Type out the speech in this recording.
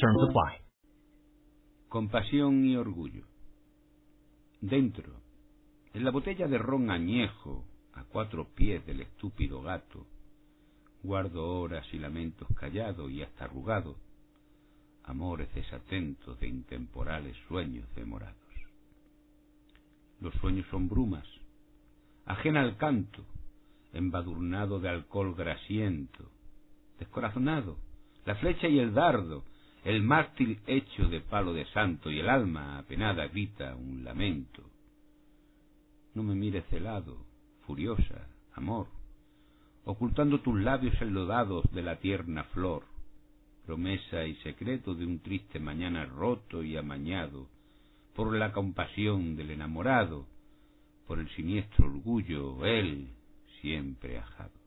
Terms apply. Compasión y orgullo. Dentro, en la botella de ron añejo, a cuatro pies del estúpido gato, guardo horas y lamentos callados y hasta arrugados amores desatentos de intemporales sueños demorados. Los sueños son brumas, ajena al canto, embadurnado de alcohol grasiento, descorazonado, la flecha y el dardo, el mástil hecho de palo de santo y el alma apenada grita un lamento. No me mires celado, furiosa, amor, ocultando tus labios enlodados de la tierna flor, promesa y secreto de un triste mañana roto y amañado, por la compasión del enamorado, por el siniestro orgullo, él siempre ajado.